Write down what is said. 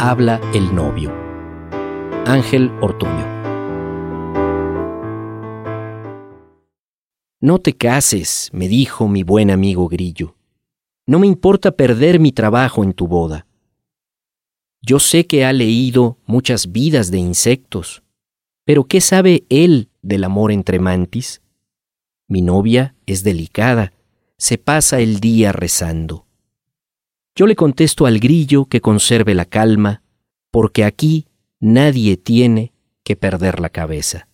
habla el novio. Ángel Ortuño. No te cases, me dijo mi buen amigo Grillo. No me importa perder mi trabajo en tu boda. Yo sé que ha leído muchas vidas de insectos, pero ¿qué sabe él del amor entre mantis? Mi novia es delicada, se pasa el día rezando. Yo le contesto al grillo que conserve la calma, porque aquí nadie tiene que perder la cabeza.